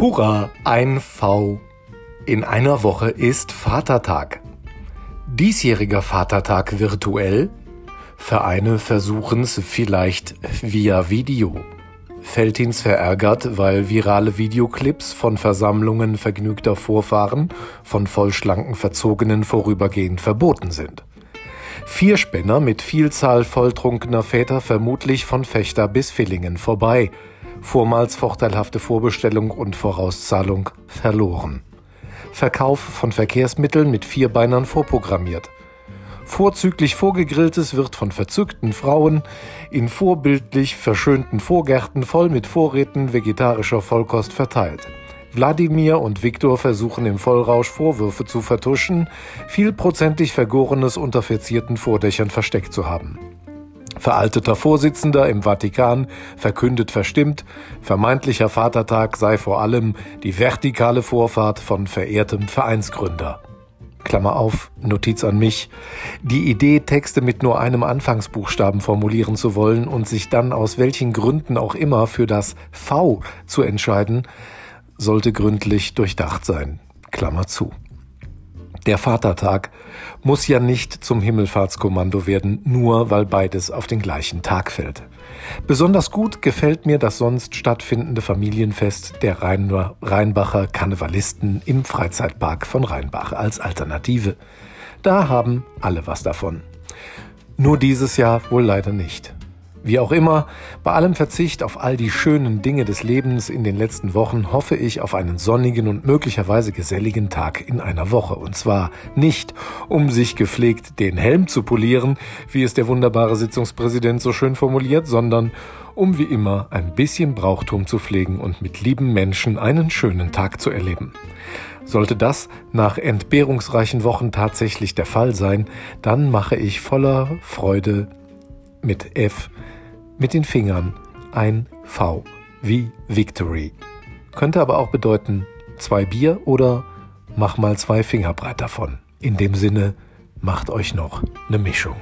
Hurra, ein V. In einer Woche ist Vatertag. Diesjähriger Vatertag virtuell? Vereine versuchen's vielleicht via Video. Feltins verärgert, weil virale Videoclips von Versammlungen vergnügter Vorfahren von vollschlanken Verzogenen vorübergehend verboten sind. Vierspänner mit Vielzahl volltrunkener Väter vermutlich von Fechter bis Villingen vorbei – vormals vorteilhafte Vorbestellung und Vorauszahlung verloren. Verkauf von Verkehrsmitteln mit Vierbeinern vorprogrammiert. Vorzüglich Vorgegrilltes wird von verzückten Frauen in vorbildlich verschönten Vorgärten voll mit Vorräten vegetarischer Vollkost verteilt. Wladimir und Viktor versuchen im Vollrausch Vorwürfe zu vertuschen, vielprozentig Vergorenes unter verzierten Vordächern versteckt zu haben. Veralteter Vorsitzender im Vatikan verkündet verstimmt, vermeintlicher Vatertag sei vor allem die vertikale Vorfahrt von verehrtem Vereinsgründer. Klammer auf, Notiz an mich. Die Idee, Texte mit nur einem Anfangsbuchstaben formulieren zu wollen und sich dann aus welchen Gründen auch immer für das V zu entscheiden, sollte gründlich durchdacht sein. Klammer zu. Der Vatertag muss ja nicht zum Himmelfahrtskommando werden, nur weil beides auf den gleichen Tag fällt. Besonders gut gefällt mir das sonst stattfindende Familienfest der Rheinbacher Karnevalisten im Freizeitpark von Rheinbach als Alternative. Da haben alle was davon. Nur dieses Jahr wohl leider nicht. Wie auch immer, bei allem Verzicht auf all die schönen Dinge des Lebens in den letzten Wochen hoffe ich auf einen sonnigen und möglicherweise geselligen Tag in einer Woche. Und zwar nicht, um sich gepflegt den Helm zu polieren, wie es der wunderbare Sitzungspräsident so schön formuliert, sondern um wie immer ein bisschen Brauchtum zu pflegen und mit lieben Menschen einen schönen Tag zu erleben. Sollte das nach entbehrungsreichen Wochen tatsächlich der Fall sein, dann mache ich voller Freude mit F mit den Fingern ein V wie Victory. Könnte aber auch bedeuten zwei Bier oder mach mal zwei Finger breit davon. In dem Sinne, macht euch noch eine Mischung.